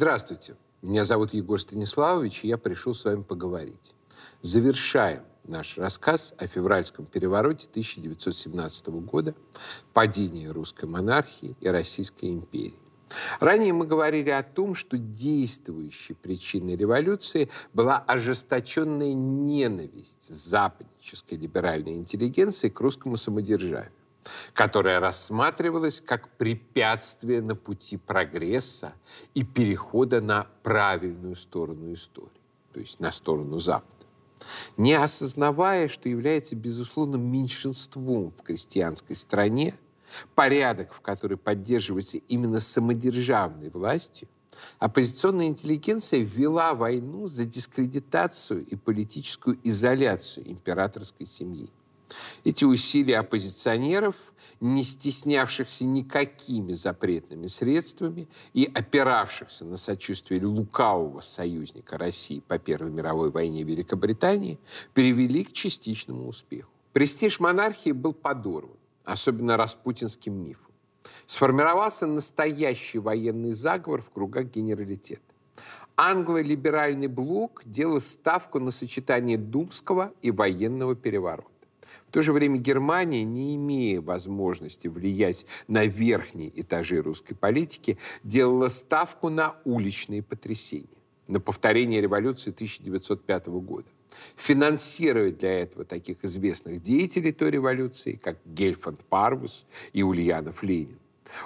Здравствуйте. Меня зовут Егор Станиславович, и я пришел с вами поговорить. Завершаем наш рассказ о февральском перевороте 1917 года, падении русской монархии и Российской империи. Ранее мы говорили о том, что действующей причиной революции была ожесточенная ненависть западнической либеральной интеллигенции к русскому самодержавию которая рассматривалась как препятствие на пути прогресса и перехода на правильную сторону истории, то есть на сторону Запада. Не осознавая, что является безусловным меньшинством в крестьянской стране, порядок, в который поддерживается именно самодержавной властью, оппозиционная интеллигенция ввела войну за дискредитацию и политическую изоляцию императорской семьи. Эти усилия оппозиционеров, не стеснявшихся никакими запретными средствами и опиравшихся на сочувствие лукавого союзника России по Первой мировой войне Великобритании, привели к частичному успеху. Престиж монархии был подорван, особенно распутинским мифом. Сформировался настоящий военный заговор в кругах генералитета. Англо-либеральный блок делал ставку на сочетание думского и военного переворота. В то же время Германия, не имея возможности влиять на верхние этажи русской политики, делала ставку на уличные потрясения, на повторение революции 1905 года финансируя для этого таких известных деятелей той революции, как Гельфанд Парвус и Ульянов Ленин.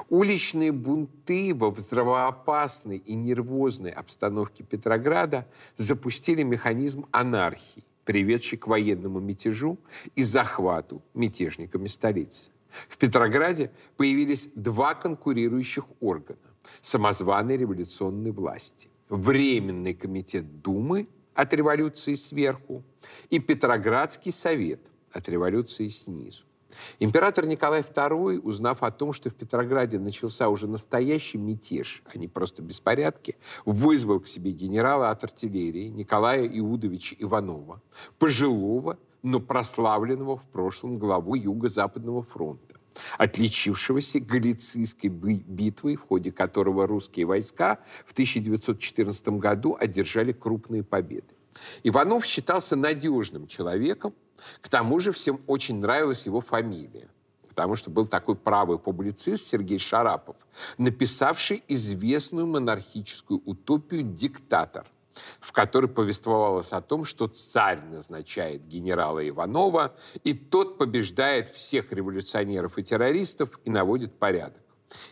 Уличные бунты во взрывоопасной и нервозной обстановке Петрограда запустили механизм анархии, приведший к военному мятежу и захвату мятежниками столицы. В Петрограде появились два конкурирующих органа самозваной революционной власти. Временный комитет Думы от революции сверху и Петроградский совет от революции снизу. Император Николай II, узнав о том, что в Петрограде начался уже настоящий мятеж, а не просто беспорядки, вызвал к себе генерала от артиллерии Николая Иудовича Иванова, пожилого, но прославленного в прошлом главу Юго-Западного фронта, отличившегося Галицийской битвой, в ходе которого русские войска в 1914 году одержали крупные победы. Иванов считался надежным человеком, к тому же всем очень нравилась его фамилия, потому что был такой правый публицист Сергей Шарапов, написавший известную монархическую утопию «Диктатор», в которой повествовалось о том, что царь назначает генерала Иванова, и тот побеждает всех революционеров и террористов и наводит порядок.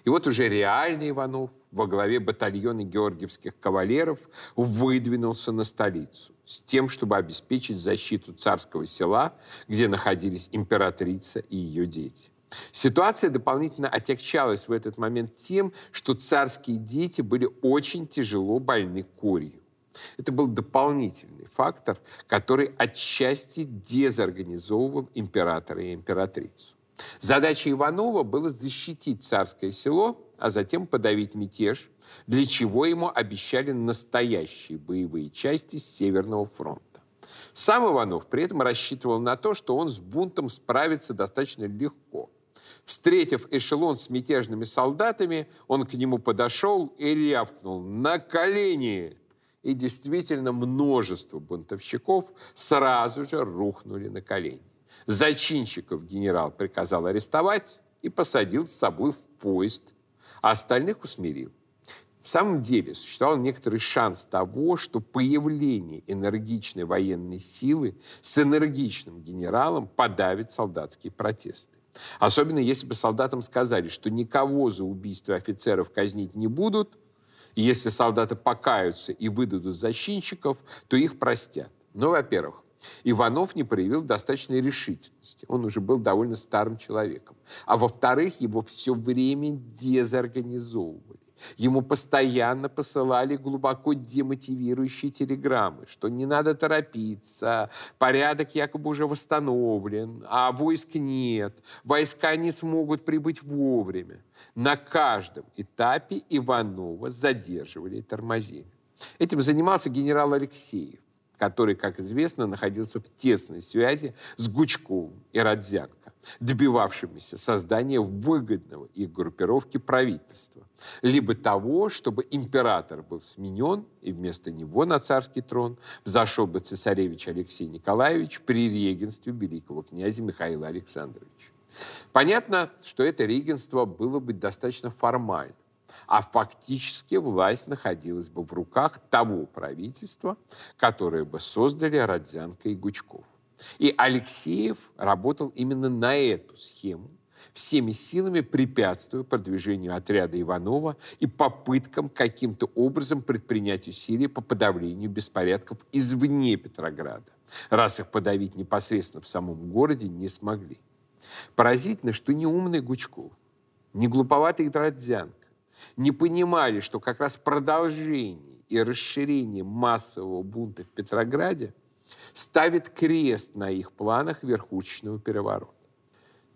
И вот уже реальный Иванов во главе батальона георгиевских кавалеров выдвинулся на столицу с тем, чтобы обеспечить защиту царского села, где находились императрица и ее дети. Ситуация дополнительно отягчалась в этот момент тем, что царские дети были очень тяжело больны корью. Это был дополнительный фактор, который отчасти дезорганизовывал императора и императрицу. Задача Иванова была защитить царское село, а затем подавить мятеж, для чего ему обещали настоящие боевые части с Северного фронта. Сам Иванов при этом рассчитывал на то, что он с бунтом справится достаточно легко. Встретив эшелон с мятежными солдатами, он к нему подошел и рявкнул «На колени!» И действительно множество бунтовщиков сразу же рухнули на колени. Зачинщиков генерал приказал арестовать и посадил с собой в поезд, а остальных усмирил. В самом деле существовал некоторый шанс того, что появление энергичной военной силы с энергичным генералом подавит солдатские протесты. Особенно если бы солдатам сказали, что никого за убийство офицеров казнить не будут, если солдаты покаются и выдадут защитников, то их простят. Но, во-первых, Иванов не проявил достаточной решительности. Он уже был довольно старым человеком. А во-вторых, его все время дезорганизовывали. Ему постоянно посылали глубоко демотивирующие телеграммы, что не надо торопиться, порядок якобы уже восстановлен, а войск нет, войска не смогут прибыть вовремя. На каждом этапе Иванова задерживали и тормозили. Этим занимался генерал Алексеев который, как известно, находился в тесной связи с Гучковым и Родзянко. добивавшимися создания выгодного их группировке правительства, либо того, чтобы император был сменен, и вместо него на царский трон взошел бы цесаревич Алексей Николаевич при регенстве великого князя Михаила Александровича. Понятно, что это регенство было бы достаточно формально, а фактически власть находилась бы в руках того правительства, которое бы создали Родзянко и Гучков. И Алексеев работал именно на эту схему, всеми силами препятствуя продвижению отряда Иванова и попыткам каким-то образом предпринять усилия по подавлению беспорядков извне Петрограда, раз их подавить непосредственно в самом городе не смогли. Поразительно, что ни умный Гучков, ни глуповатый Дродзянко не понимали, что как раз продолжение и расширение массового бунта в Петрограде ставит крест на их планах верхушечного переворота.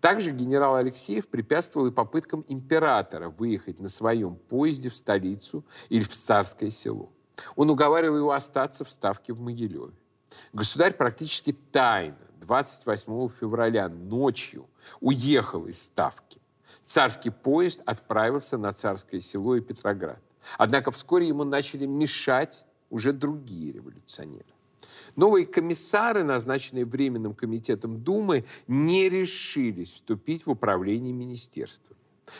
Также генерал Алексеев препятствовал и попыткам императора выехать на своем поезде в столицу или в царское село. Он уговаривал его остаться в Ставке в Могилеве. Государь практически тайно 28 февраля ночью уехал из Ставки. Царский поезд отправился на царское село и Петроград. Однако вскоре ему начали мешать уже другие революционеры. Новые комиссары, назначенные Временным комитетом Думы, не решились вступить в управление министерством.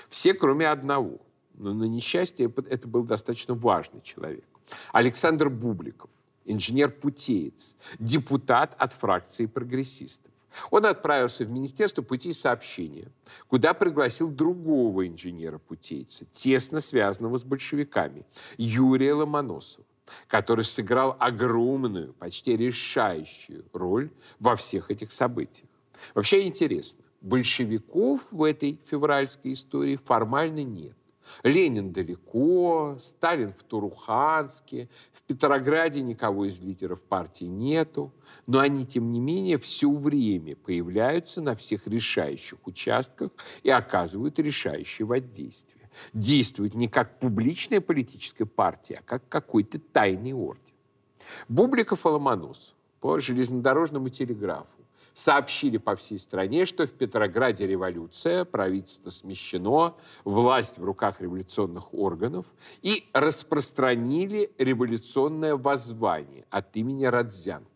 Все, кроме одного. Но на несчастье это был достаточно важный человек. Александр Бубликов, инженер-путеец, депутат от фракции прогрессистов. Он отправился в Министерство путей сообщения, куда пригласил другого инженера-путейца, тесно связанного с большевиками, Юрия Ломоносова который сыграл огромную, почти решающую роль во всех этих событиях. Вообще интересно, большевиков в этой февральской истории формально нет. Ленин далеко, Сталин в Туруханске, в Петрограде никого из лидеров партии нету, но они, тем не менее, все время появляются на всех решающих участках и оказывают решающее воздействие действует не как публичная политическая партия, а как какой-то тайный орден. Бубликов и Ломоносов по железнодорожному телеграфу сообщили по всей стране, что в Петрограде революция, правительство смещено, власть в руках революционных органов, и распространили революционное воззвание от имени Радзянко.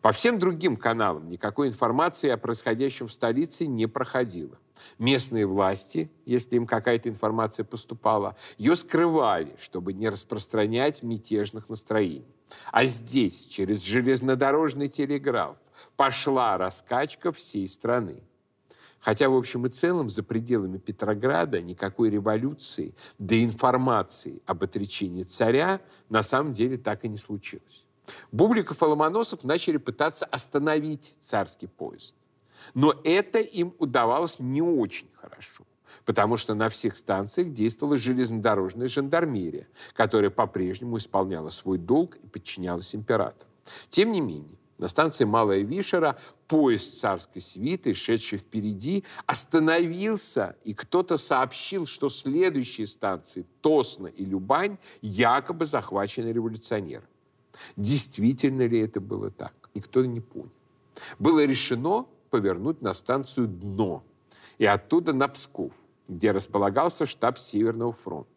По всем другим каналам никакой информации о происходящем в столице не проходило. Местные власти, если им какая-то информация поступала, ее скрывали, чтобы не распространять мятежных настроений. А здесь, через железнодорожный телеграф, пошла раскачка всей страны. Хотя, в общем и целом, за пределами Петрограда никакой революции, да информации об отречении царя на самом деле так и не случилось. Бубликов и Ломоносов начали пытаться остановить царский поезд. Но это им удавалось не очень хорошо, потому что на всех станциях действовала железнодорожная жандармерия, которая по-прежнему исполняла свой долг и подчинялась императору. Тем не менее, на станции Малая Вишера поезд царской свиты, шедший впереди, остановился, и кто-то сообщил, что следующие станции Тосна и Любань якобы захвачены революционерами. Действительно ли это было так? Никто не понял. Было решено повернуть на станцию «Дно» и оттуда на Псков, где располагался штаб Северного фронта.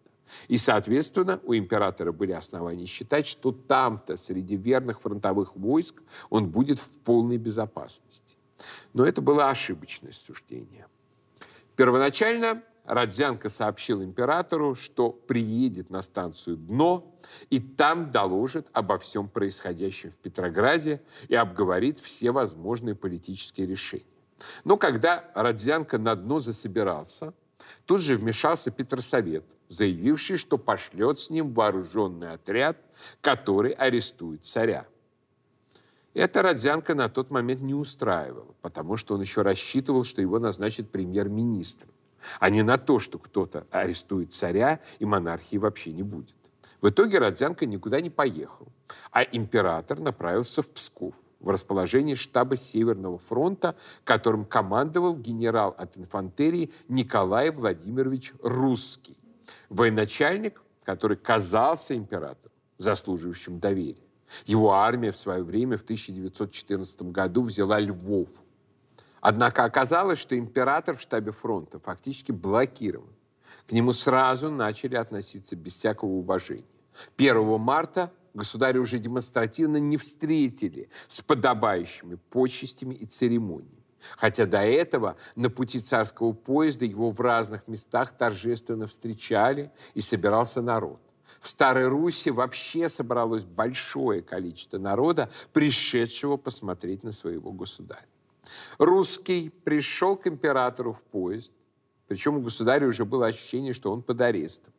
И, соответственно, у императора были основания считать, что там-то, среди верных фронтовых войск, он будет в полной безопасности. Но это было ошибочное суждение. Первоначально Родзянко сообщил императору, что приедет на станцию «Дно» и там доложит обо всем происходящем в Петрограде и обговорит все возможные политические решения. Но когда Родзянко на дно засобирался, тут же вмешался Петросовет, заявивший, что пошлет с ним вооруженный отряд, который арестует царя. Это Родзянко на тот момент не устраивало, потому что он еще рассчитывал, что его назначат премьер-министром а не на то, что кто-то арестует царя и монархии вообще не будет. В итоге Родзянко никуда не поехал, а император направился в Псков, в расположение штаба Северного фронта, которым командовал генерал от инфантерии Николай Владимирович Русский, военачальник, который казался императором, заслуживающим доверия. Его армия в свое время в 1914 году взяла Львов – Однако оказалось, что император в штабе фронта фактически блокирован. К нему сразу начали относиться без всякого уважения. 1 марта государя уже демонстративно не встретили с подобающими почестями и церемониями. Хотя до этого на пути царского поезда его в разных местах торжественно встречали и собирался народ. В Старой Руси вообще собралось большое количество народа, пришедшего посмотреть на своего государя. Русский пришел к императору в поезд, причем у государя уже было ощущение, что он под арестом.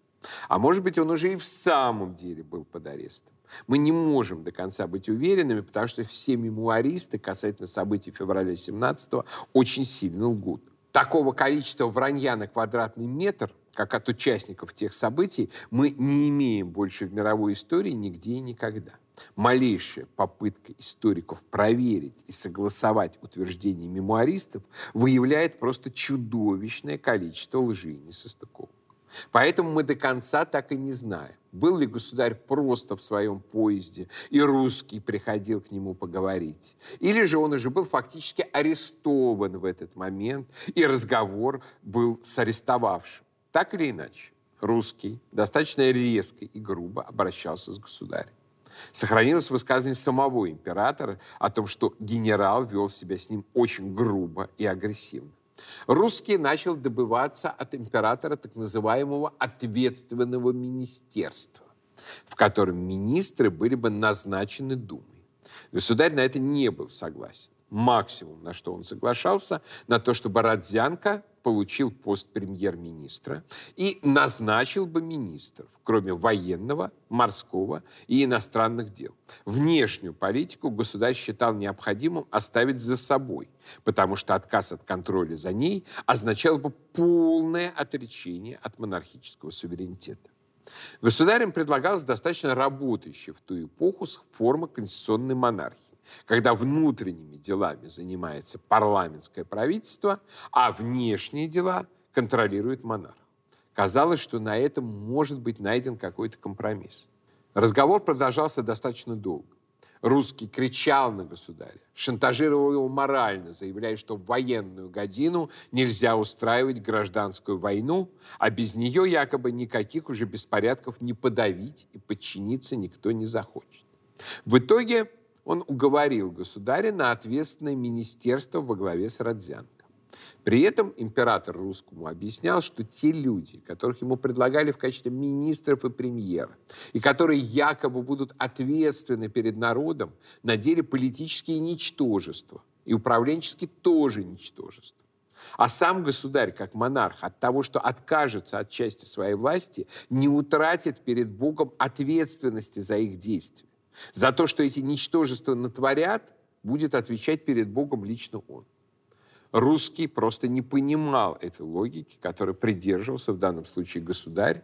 А может быть, он уже и в самом деле был под арестом. Мы не можем до конца быть уверенными, потому что все мемуаристы касательно событий февраля 17 очень сильно лгут. Такого количества вранья на квадратный метр, как от участников тех событий, мы не имеем больше в мировой истории нигде и никогда. Малейшая попытка историков проверить и согласовать утверждения мемуаристов выявляет просто чудовищное количество лжи и несостыковок. Поэтому мы до конца так и не знаем, был ли государь просто в своем поезде, и русский приходил к нему поговорить. Или же он уже был фактически арестован в этот момент, и разговор был с арестовавшим. Так или иначе, русский достаточно резко и грубо обращался с государем. Сохранилось высказывание самого императора о том, что генерал вел себя с ним очень грубо и агрессивно. Русский начал добываться от императора так называемого ответственного министерства, в котором министры были бы назначены Думой. Государь на это не был согласен. Максимум, на что он соглашался, на то, чтобы Родзянко получил пост премьер-министра и назначил бы министров, кроме военного, морского и иностранных дел. Внешнюю политику государь считал необходимым оставить за собой, потому что отказ от контроля за ней означал бы полное отречение от монархического суверенитета. Государям предлагалась достаточно работающая в ту эпоху форма конституционной монархии когда внутренними делами занимается парламентское правительство, а внешние дела контролирует монарх. Казалось, что на этом может быть найден какой-то компромисс. Разговор продолжался достаточно долго. Русский кричал на государя, шантажировал его морально, заявляя, что в военную годину нельзя устраивать гражданскую войну, а без нее якобы никаких уже беспорядков не подавить и подчиниться никто не захочет. В итоге он уговорил государя на ответственное министерство во главе с Родзянко. При этом император русскому объяснял, что те люди, которых ему предлагали в качестве министров и премьера, и которые якобы будут ответственны перед народом, на деле политические ничтожества, и управленчески тоже ничтожество. А сам государь, как монарх, от того, что откажется от части своей власти, не утратит перед Богом ответственности за их действия. За то, что эти ничтожества натворят, будет отвечать перед Богом лично он. Русский просто не понимал этой логики, которой придерживался в данном случае государь,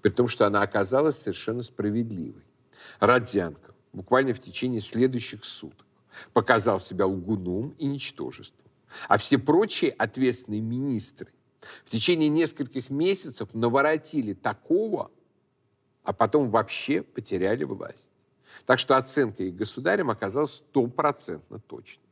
при том, что она оказалась совершенно справедливой. Родзянко буквально в течение следующих суток показал себя лгуном и ничтожеством. А все прочие ответственные министры в течение нескольких месяцев наворотили такого, а потом вообще потеряли власть. Так что оценка их государем оказалась стопроцентно точной.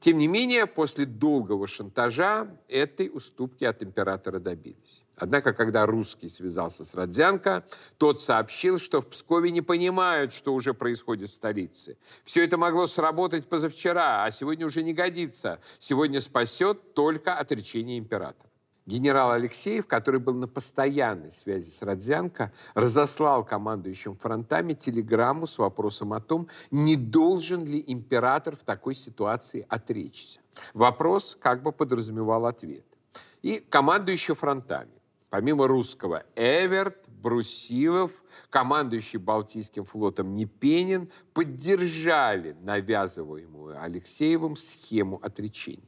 Тем не менее, после долгого шантажа этой уступки от императора добились. Однако, когда русский связался с Родзянко, тот сообщил, что в Пскове не понимают, что уже происходит в столице. Все это могло сработать позавчера, а сегодня уже не годится. Сегодня спасет только отречение императора. Генерал Алексеев, который был на постоянной связи с Родзянко, разослал командующим фронтами телеграмму с вопросом о том, не должен ли император в такой ситуации отречься. Вопрос как бы подразумевал ответ. И командующий фронтами, помимо русского Эверт, Брусилов, командующий Балтийским флотом Непенин, поддержали навязываемую Алексеевым схему отречения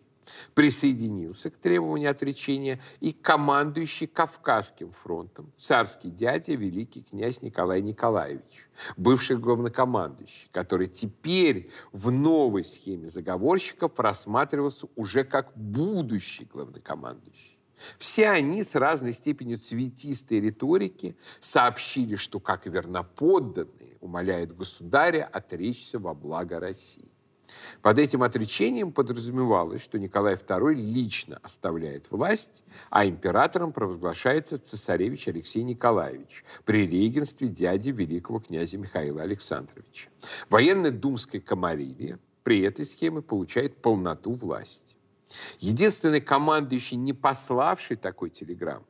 присоединился к требованию отречения и командующий Кавказским фронтом, царский дядя, великий князь Николай Николаевич, бывший главнокомандующий, который теперь в новой схеме заговорщиков рассматривался уже как будущий главнокомандующий. Все они с разной степенью цветистой риторики сообщили, что как верноподданные умоляют государя отречься во благо России. Под этим отречением подразумевалось, что Николай II лично оставляет власть, а императором провозглашается цесаревич Алексей Николаевич при регенстве дяди великого князя Михаила Александровича. Военно-думская комарилия при этой схеме получает полноту власти. Единственный командующий, не пославший такой телеграммы,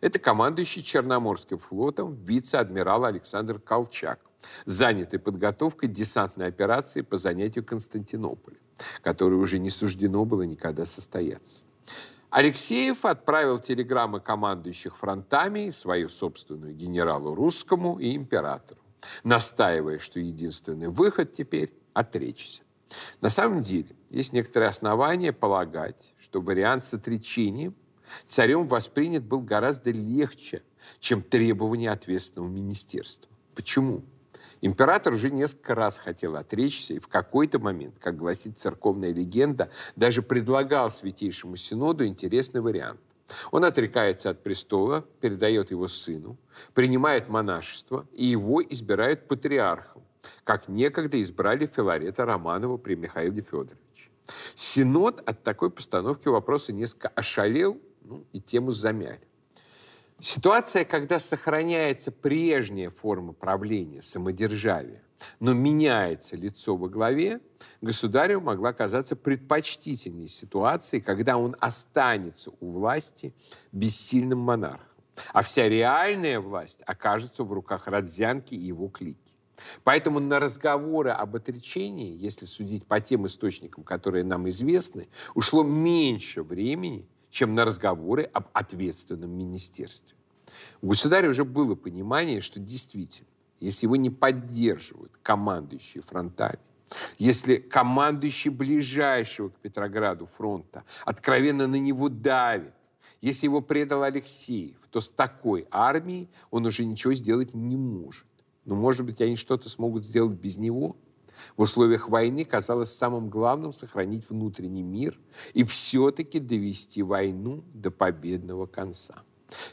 это командующий Черноморским флотом вице-адмирал Александр Колчак, занятый подготовкой десантной операции по занятию Константинополя, которой уже не суждено было никогда состояться. Алексеев отправил телеграммы командующих фронтами, свою собственную генералу русскому и императору, настаивая, что единственный выход теперь – отречься. На самом деле, есть некоторые основания полагать, что вариант с отречением царем воспринят был гораздо легче, чем требования ответственного министерства. Почему? Император уже несколько раз хотел отречься, и в какой-то момент, как гласит церковная легенда, даже предлагал Святейшему Синоду интересный вариант. Он отрекается от престола, передает его сыну, принимает монашество, и его избирают патриархом, как некогда избрали Филарета Романова при Михаиле Федоровиче. Синод от такой постановки вопроса несколько ошалел ну, и тему замяли. Ситуация, когда сохраняется прежняя форма правления, самодержавия, но меняется лицо во главе, государю могла казаться предпочтительней ситуации, когда он останется у власти бессильным монархом, а вся реальная власть окажется в руках Родзянки и его клики. Поэтому на разговоры об отречении, если судить по тем источникам, которые нам известны, ушло меньше времени, чем на разговоры об ответственном министерстве. У государя уже было понимание, что действительно, если его не поддерживают командующие фронтами, если командующий ближайшего к Петрограду фронта откровенно на него давит, если его предал Алексеев, то с такой армией он уже ничего сделать не может. Но, может быть, они что-то смогут сделать без него – в условиях войны казалось самым главным сохранить внутренний мир и все-таки довести войну до победного конца.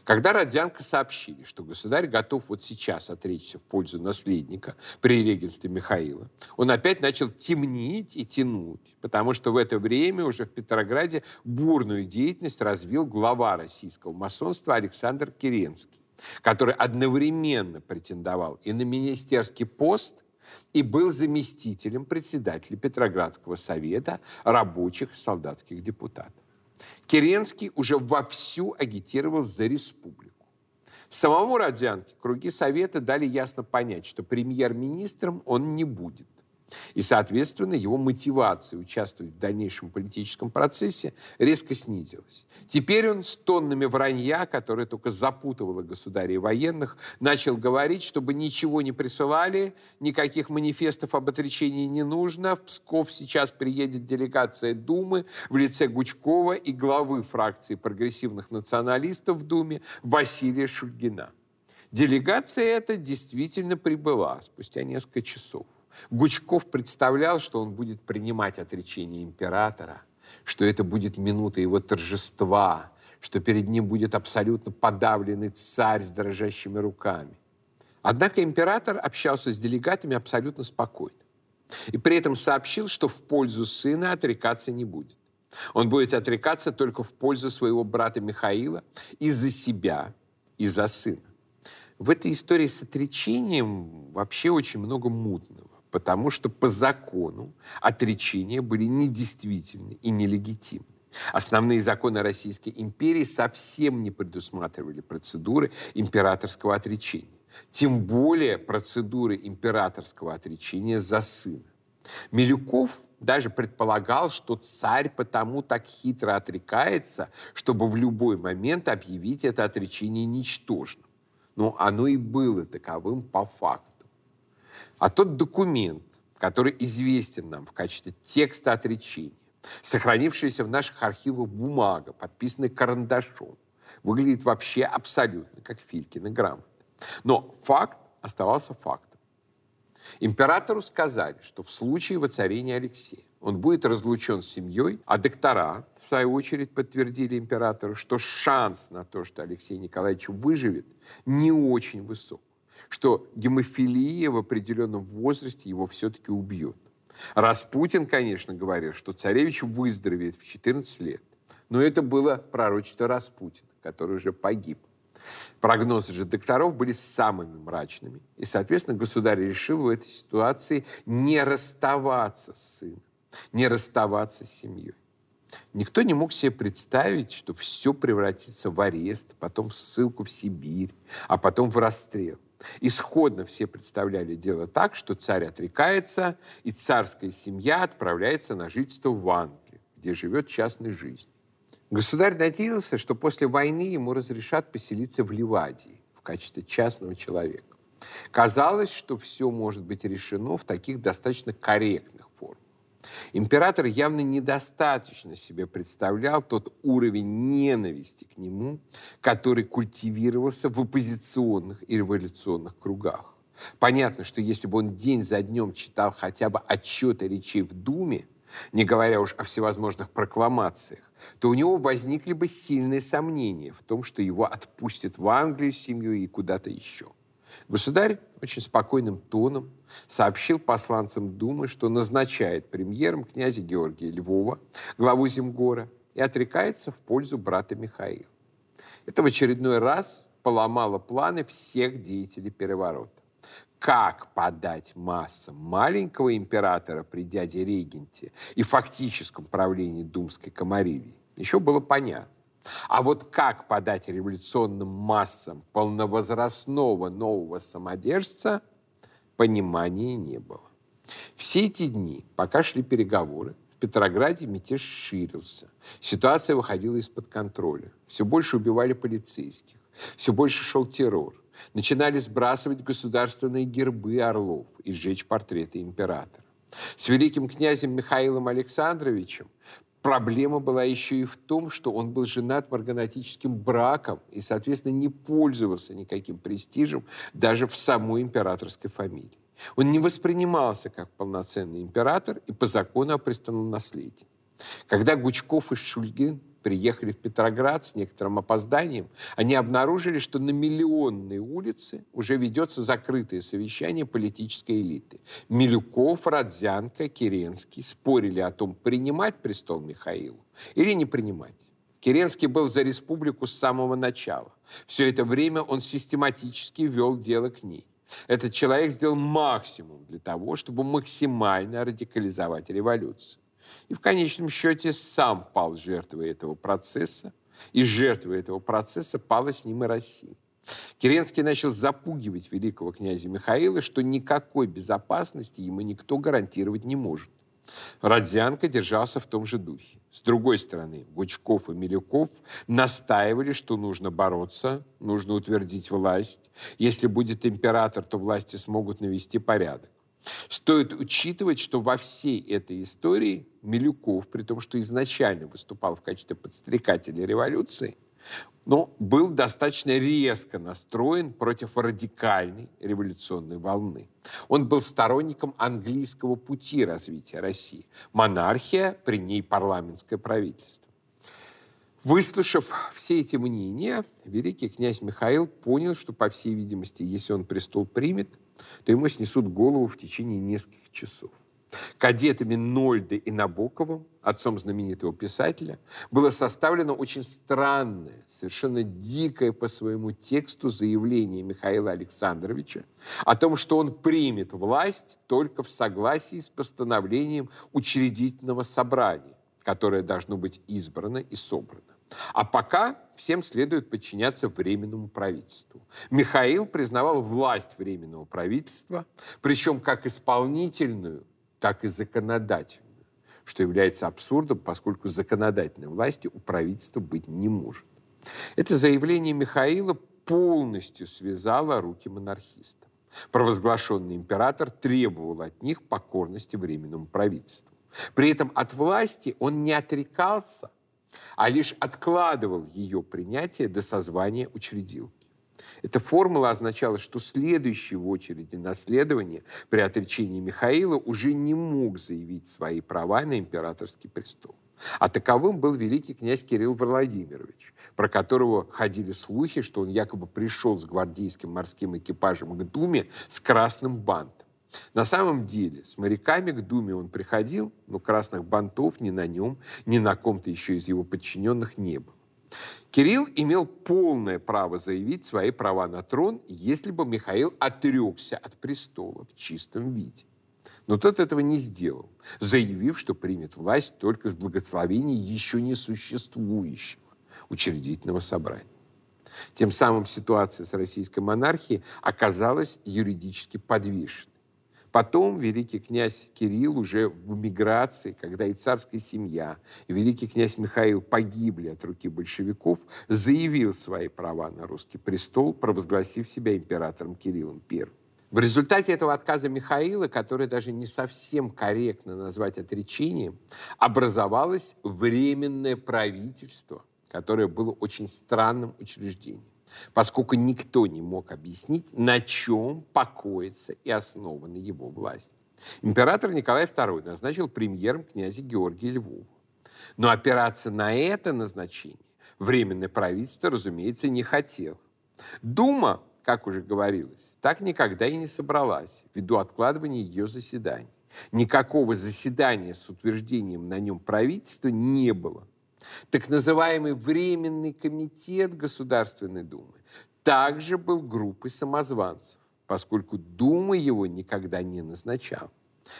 Когда Родзянко сообщили, что государь готов вот сейчас отречься в пользу наследника при регенстве Михаила, он опять начал темнить и тянуть, потому что в это время уже в Петрограде бурную деятельность развил глава российского масонства Александр Керенский, который одновременно претендовал и на министерский пост – и был заместителем председателя Петроградского совета рабочих солдатских депутатов. Керенский уже вовсю агитировал за республику. Самому Родзянке круги Совета дали ясно понять, что премьер-министром он не будет. И, соответственно, его мотивация участвовать в дальнейшем политическом процессе резко снизилась. Теперь он с тоннами вранья, которое только запутывало государей военных, начал говорить, чтобы ничего не присылали, никаких манифестов об отречении не нужно. В Псков сейчас приедет делегация Думы в лице Гучкова и главы фракции прогрессивных националистов в Думе Василия Шульгина. Делегация эта действительно прибыла спустя несколько часов. Гучков представлял, что он будет принимать отречение императора, что это будет минута его торжества, что перед ним будет абсолютно подавленный царь с дрожащими руками. Однако император общался с делегатами абсолютно спокойно. И при этом сообщил, что в пользу сына отрекаться не будет. Он будет отрекаться только в пользу своего брата Михаила и за себя, и за сына. В этой истории с отречением вообще очень много мутного потому что по закону отречения были недействительны и нелегитимны. Основные законы Российской империи совсем не предусматривали процедуры императорского отречения. Тем более процедуры императорского отречения за сына. Милюков даже предполагал, что царь потому так хитро отрекается, чтобы в любой момент объявить это отречение ничтожным. Но оно и было таковым по факту. А тот документ, который известен нам в качестве текста отречения, сохранившаяся в наших архивах бумага, подписанная карандашом, выглядит вообще абсолютно как Филькина грамота. Но факт оставался фактом. Императору сказали, что в случае воцарения Алексея он будет разлучен с семьей, а доктора, в свою очередь, подтвердили императору, что шанс на то, что Алексей Николаевич выживет, не очень высок что гемофилия в определенном возрасте его все-таки убьет. Распутин, конечно, говорил, что царевич выздоровеет в 14 лет. Но это было пророчество Распутина, который уже погиб. Прогнозы же докторов были самыми мрачными. И, соответственно, государь решил в этой ситуации не расставаться с сыном, не расставаться с семьей. Никто не мог себе представить, что все превратится в арест, потом в ссылку в Сибирь, а потом в расстрел. Исходно все представляли дело так, что царь отрекается, и царская семья отправляется на жительство в Англию, где живет частной жизнью. Государь надеялся, что после войны ему разрешат поселиться в Ливадии в качестве частного человека. Казалось, что все может быть решено в таких достаточно корректных. Император явно недостаточно себе представлял тот уровень ненависти к нему, который культивировался в оппозиционных и революционных кругах. Понятно, что если бы он день за днем читал хотя бы отчеты речей в Думе, не говоря уж о всевозможных прокламациях, то у него возникли бы сильные сомнения в том, что его отпустят в Англию с семьей и куда-то еще. Государь очень спокойным тоном сообщил посланцам Думы, что назначает премьером князя Георгия Львова, главу Земгора, и отрекается в пользу брата Михаила. Это в очередной раз поломало планы всех деятелей переворота как подать массам маленького императора при дяде Регенте и фактическом правлении Думской Комарилии, еще было понятно. А вот как подать революционным массам полновозрастного нового самодержца, понимания не было. Все эти дни, пока шли переговоры, в Петрограде мятеж ширился. Ситуация выходила из-под контроля. Все больше убивали полицейских. Все больше шел террор начинали сбрасывать государственные гербы орлов и сжечь портреты императора. С великим князем Михаилом Александровичем проблема была еще и в том, что он был женат марганатическим браком и, соответственно, не пользовался никаким престижем даже в самой императорской фамилии. Он не воспринимался как полноценный император и по закону о престолном наследии. Когда Гучков и Шульгин приехали в Петроград с некоторым опозданием, они обнаружили, что на миллионной улице уже ведется закрытое совещание политической элиты. Милюков, Родзянко, Керенский спорили о том, принимать престол Михаилу или не принимать. Керенский был за республику с самого начала. Все это время он систематически вел дело к ней. Этот человек сделал максимум для того, чтобы максимально радикализовать революцию. И в конечном счете сам пал жертвой этого процесса, и жертвой этого процесса пала с ним и Россия. Керенский начал запугивать великого князя Михаила, что никакой безопасности ему никто гарантировать не может. Родзянко держался в том же духе. С другой стороны, Гучков и Милюков настаивали, что нужно бороться, нужно утвердить власть. Если будет император, то власти смогут навести порядок. Стоит учитывать, что во всей этой истории Милюков, при том, что изначально выступал в качестве подстрекателя революции, но был достаточно резко настроен против радикальной революционной волны. Он был сторонником английского пути развития России. Монархия, при ней парламентское правительство. Выслушав все эти мнения, великий князь Михаил понял, что, по всей видимости, если он престол примет, то ему снесут голову в течение нескольких часов. Кадетами Нольде и Набоковым, отцом знаменитого писателя, было составлено очень странное, совершенно дикое по своему тексту заявление Михаила Александровича о том, что он примет власть только в согласии с постановлением учредительного собрания, которое должно быть избрано и собрано. А пока всем следует подчиняться Временному правительству. Михаил признавал власть Временного правительства, причем как исполнительную, так и законодательную, что является абсурдом, поскольку законодательной власти у правительства быть не может. Это заявление Михаила полностью связало руки монархистам. Провозглашенный император требовал от них покорности Временному правительству. При этом от власти он не отрекался, а лишь откладывал ее принятие до созвания учредилки. Эта формула означала, что следующий в очереди наследование при отречении Михаила уже не мог заявить свои права на императорский престол. А таковым был великий князь Кирилл Владимирович, про которого ходили слухи, что он якобы пришел с гвардейским морским экипажем к Думе с красным бантом. На самом деле, с моряками к Думе он приходил, но красных бантов ни на нем, ни на ком-то еще из его подчиненных не было. Кирилл имел полное право заявить свои права на трон, если бы Михаил отрекся от престола в чистом виде. Но тот этого не сделал, заявив, что примет власть только с благословения еще не существующего учредительного собрания. Тем самым ситуация с российской монархией оказалась юридически подвешенной. Потом великий князь Кирилл уже в эмиграции, когда и царская семья, и великий князь Михаил погибли от руки большевиков, заявил свои права на русский престол, провозгласив себя императором Кириллом I. В результате этого отказа Михаила, который даже не совсем корректно назвать отречением, образовалось временное правительство, которое было очень странным учреждением поскольку никто не мог объяснить, на чем покоится и основана его власть. Император Николай II назначил премьером князя Георгия Львова. Но опираться на это назначение Временное правительство, разумеется, не хотело. Дума, как уже говорилось, так никогда и не собралась ввиду откладывания ее заседаний. Никакого заседания с утверждением на нем правительства не было. Так называемый Временный комитет Государственной Думы также был группой самозванцев, поскольку Дума его никогда не назначала.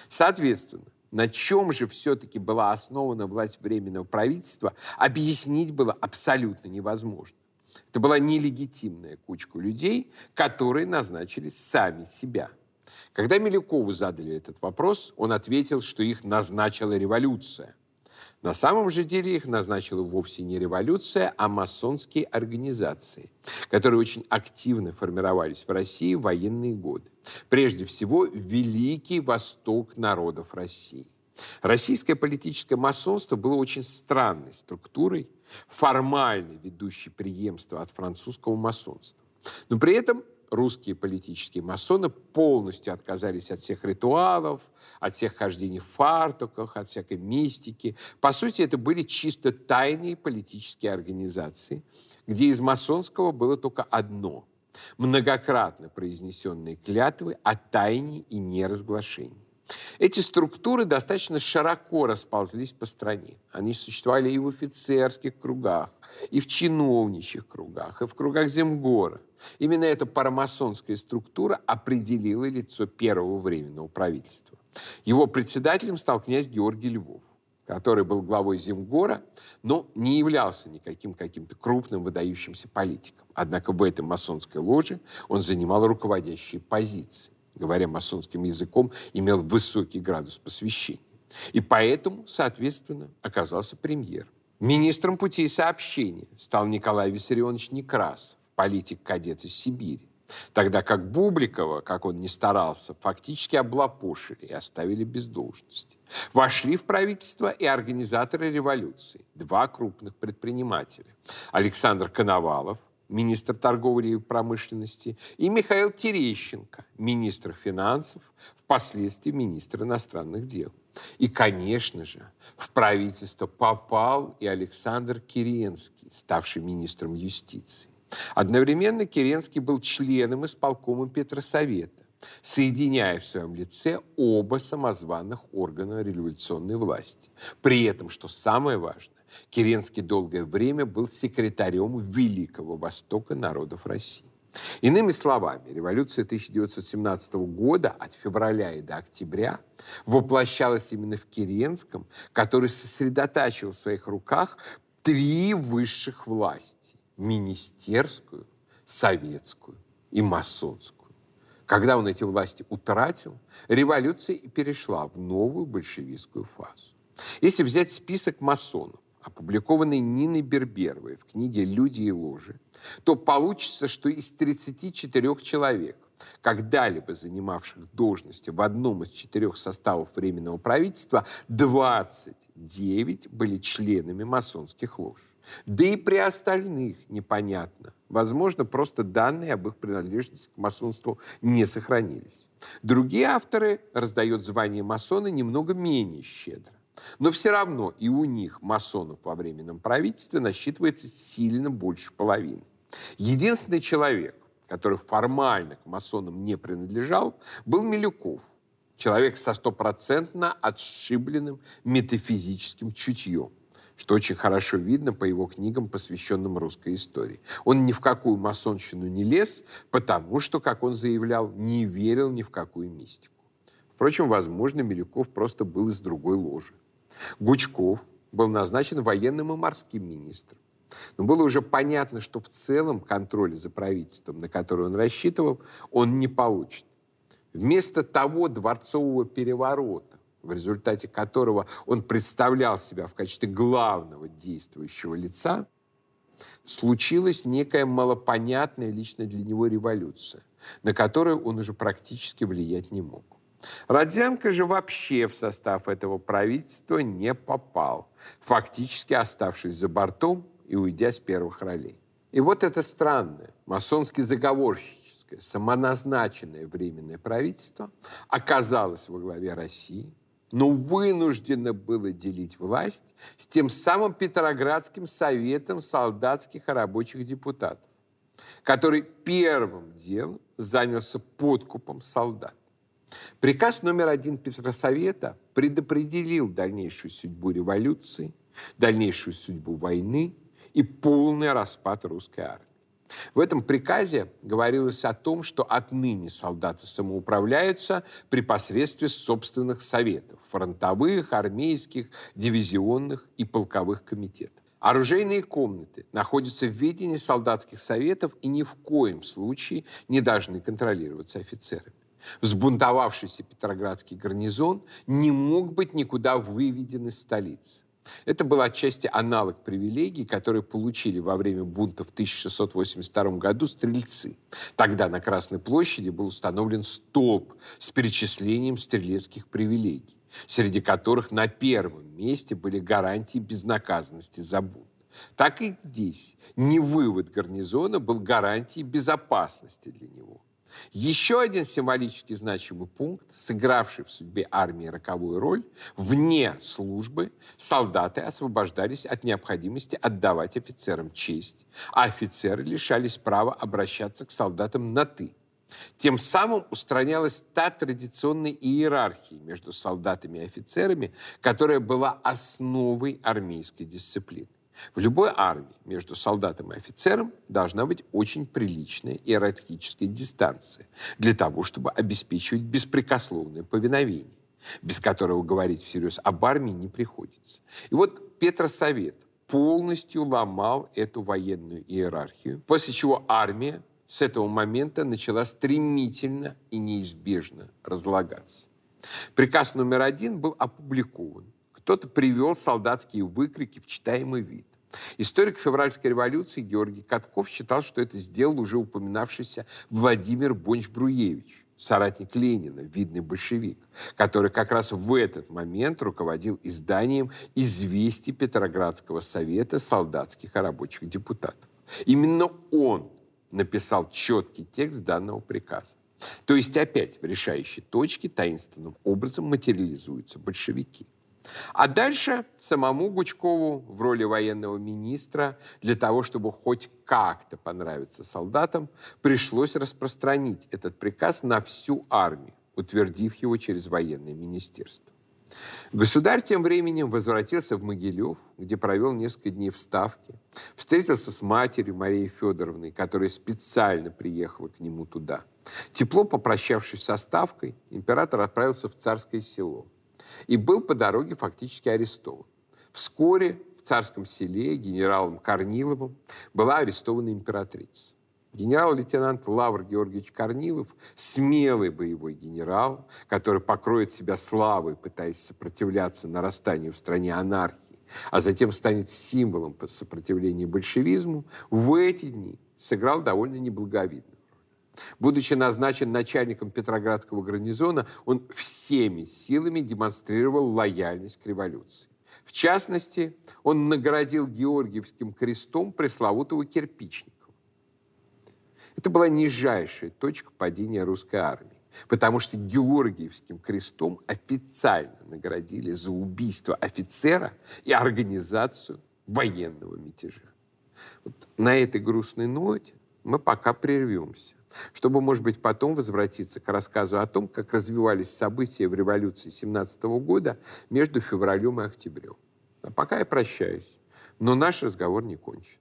Соответственно, на чем же все-таки была основана власть Временного правительства, объяснить было абсолютно невозможно. Это была нелегитимная кучка людей, которые назначили сами себя. Когда Милюкову задали этот вопрос, он ответил, что их назначила революция. На самом же деле их назначила вовсе не революция, а масонские организации, которые очень активно формировались в России в военные годы. Прежде всего, Великий Восток народов России. Российское политическое масонство было очень странной структурой, формально ведущей преемство от французского масонства. Но при этом русские политические масоны полностью отказались от всех ритуалов, от всех хождений в фартуках, от всякой мистики. По сути, это были чисто тайные политические организации, где из масонского было только одно – многократно произнесенные клятвы о тайне и неразглашении. Эти структуры достаточно широко расползлись по стране. Они существовали и в офицерских кругах, и в чиновничьих кругах, и в кругах Земгора. Именно эта парамасонская структура определила лицо первого временного правительства. Его председателем стал князь Георгий Львов который был главой Земгора, но не являлся никаким каким-то крупным выдающимся политиком. Однако в этой масонской ложе он занимал руководящие позиции говоря масонским языком, имел высокий градус посвящения. И поэтому, соответственно, оказался премьер. Министром путей сообщения стал Николай Виссарионович Некрасов, политик-кадет из Сибири. Тогда как Бубликова, как он не старался, фактически облапошили и оставили без должности. Вошли в правительство и организаторы революции, два крупных предпринимателя. Александр Коновалов, министр торговли и промышленности, и Михаил Терещенко, министр финансов, впоследствии министр иностранных дел. И, конечно же, в правительство попал и Александр Керенский, ставший министром юстиции. Одновременно Керенский был членом исполкома Петросовета, соединяя в своем лице оба самозваных органа революционной власти. При этом, что самое важное, Керенский долгое время был секретарем Великого Востока народов России. Иными словами, революция 1917 года от февраля и до октября воплощалась именно в Керенском, который сосредотачивал в своих руках три высших власти – министерскую, советскую и масонскую. Когда он эти власти утратил, революция и перешла в новую большевистскую фазу. Если взять список масонов, опубликованный Ниной Берберовой в книге «Люди и ложи», то получится, что из 34 человек, когда-либо занимавших должности в одном из четырех составов Временного правительства, 29 были членами масонских лож. Да и при остальных непонятно. Возможно, просто данные об их принадлежности к масонству не сохранились. Другие авторы раздают звание масона немного менее щедро. Но все равно и у них масонов во временном правительстве насчитывается сильно больше половины. Единственный человек, который формально к масонам не принадлежал, был Милюков, человек со стопроцентно отшибленным метафизическим чутьем что очень хорошо видно по его книгам, посвященным русской истории. Он ни в какую масонщину не лез, потому что, как он заявлял, не верил ни в какую мистику. Впрочем, возможно, Милюков просто был из другой ложи. Гучков был назначен военным и морским министром. Но было уже понятно, что в целом контроля за правительством, на который он рассчитывал, он не получит. Вместо того дворцового переворота, в результате которого он представлял себя в качестве главного действующего лица, случилась некая малопонятная лично для него революция, на которую он уже практически влиять не мог. Родзянко же вообще в состав этого правительства не попал, фактически оставшись за бортом и уйдя с первых ролей. И вот это странное, масонски заговорщическое, самоназначенное временное правительство оказалось во главе России, но вынуждено было делить власть с тем самым Петроградским советом солдатских и рабочих депутатов, который первым делом занялся подкупом солдат. Приказ номер один Петросовета предопределил дальнейшую судьбу революции, дальнейшую судьбу войны и полный распад русской армии. В этом приказе говорилось о том, что отныне солдаты самоуправляются при посредстве собственных советов – фронтовых, армейских, дивизионных и полковых комитетов. Оружейные комнаты находятся в ведении солдатских советов и ни в коем случае не должны контролироваться офицерами. Взбунтовавшийся Петроградский гарнизон не мог быть никуда выведен из столицы. Это был отчасти аналог привилегий, которые получили во время бунта в 1682 году стрельцы. Тогда на Красной площади был установлен столб с перечислением стрелецких привилегий, среди которых на первом месте были гарантии безнаказанности за бунт. Так и здесь не вывод гарнизона был гарантией безопасности для него. Еще один символически значимый пункт, сыгравший в судьбе армии роковую роль, вне службы солдаты освобождались от необходимости отдавать офицерам честь, а офицеры лишались права обращаться к солдатам на «ты». Тем самым устранялась та традиционная иерархия между солдатами и офицерами, которая была основой армейской дисциплины. В любой армии между солдатом и офицером должна быть очень приличная иерархическая дистанция для того, чтобы обеспечивать беспрекословное повиновение, без которого говорить всерьез об армии не приходится. И вот Петросовет полностью ломал эту военную иерархию, после чего армия с этого момента начала стремительно и неизбежно разлагаться. Приказ номер один был опубликован. Кто-то привел солдатские выкрики в читаемый вид. Историк февральской революции Георгий Катков считал, что это сделал уже упоминавшийся Владимир Бонч-Бруевич, соратник Ленина, видный большевик, который как раз в этот момент руководил изданием «Известий Петроградского совета солдатских и рабочих депутатов». Именно он написал четкий текст данного приказа. То есть опять в решающей точке таинственным образом материализуются большевики – а дальше самому Гучкову в роли военного министра для того, чтобы хоть как-то понравиться солдатам, пришлось распространить этот приказ на всю армию, утвердив его через военное министерство. Государь тем временем возвратился в Могилев, где провел несколько дней в Ставке, встретился с матерью Марией Федоровной, которая специально приехала к нему туда. Тепло попрощавшись со Ставкой, император отправился в Царское село – и был по дороге фактически арестован. Вскоре в царском селе генералом Корниловым была арестована императрица. Генерал-лейтенант Лавр Георгиевич Корнилов, смелый боевой генерал, который покроет себя славой, пытаясь сопротивляться нарастанию в стране анархии, а затем станет символом сопротивления большевизму, в эти дни сыграл довольно неблаговидно. Будучи назначен начальником Петроградского гарнизона, он всеми силами демонстрировал лояльность к революции. В частности, он наградил Георгиевским крестом пресловутого Кирпичникова. Это была нижайшая точка падения русской армии, потому что Георгиевским крестом официально наградили за убийство офицера и организацию военного мятежа. Вот на этой грустной ноте мы пока прервемся, чтобы, может быть, потом возвратиться к рассказу о том, как развивались события в революции 17 года между февралем и октябрем. А пока я прощаюсь, но наш разговор не кончен.